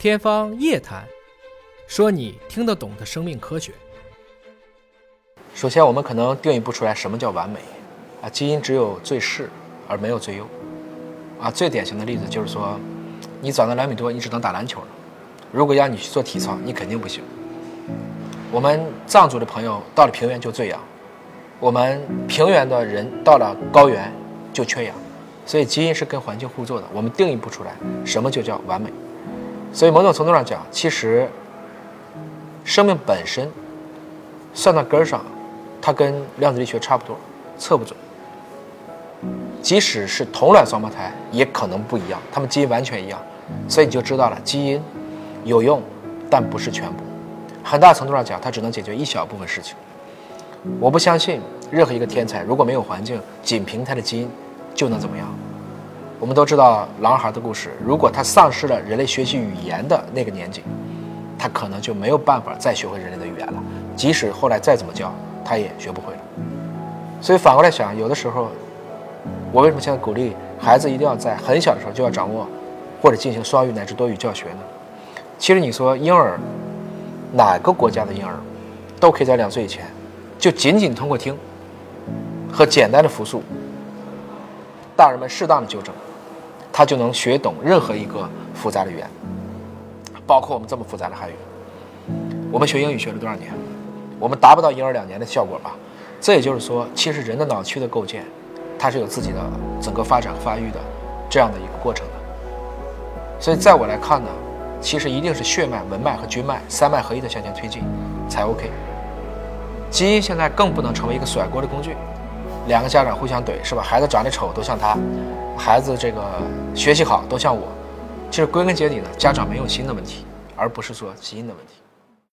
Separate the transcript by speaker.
Speaker 1: 天方夜谭，说你听得懂的生命科学。
Speaker 2: 首先，我们可能定义不出来什么叫完美啊。基因只有最适而没有最优啊。最典型的例子就是说，你长到两米多，你只能打篮球了。如果让你去做体操，你肯定不行。我们藏族的朋友到了平原就醉氧，我们平原的人到了高原就缺氧。所以基因是跟环境互作的，我们定义不出来什么就叫完美。所以某种程度上讲，其实生命本身算到根儿上，它跟量子力学差不多，测不准。即使是同卵双胞胎，也可能不一样，它们基因完全一样。所以你就知道了，基因有用，但不是全部。很大程度上讲，它只能解决一小部分事情。我不相信任何一个天才，如果没有环境，仅凭他的基因就能怎么样。我们都知道狼孩的故事。如果他丧失了人类学习语言的那个年纪，他可能就没有办法再学会人类的语言了。即使后来再怎么教，他也学不会了。所以反过来想，有的时候，我为什么现在鼓励孩子一定要在很小的时候就要掌握，或者进行双语乃至多语教学呢？其实你说婴儿，哪个国家的婴儿，都可以在两岁以前，就仅仅通过听和简单的复述，大人们适当的纠正。他就能学懂任何一个复杂的语言，包括我们这么复杂的汉语。我们学英语学了多少年？我们达不到婴儿两年的效果吧？这也就是说，其实人的脑区的构建，它是有自己的整个发展发育的这样的一个过程的。所以，在我来看呢，其实一定是血脉、文脉和军脉三脉合一的向前推进才 OK。基因现在更不能成为一个甩锅的工具，两个家长互相怼是吧？孩子长得丑都像他。孩子这个学习好都像我，其实归根结底呢，家长没有心的问题，而不是说基因的问题。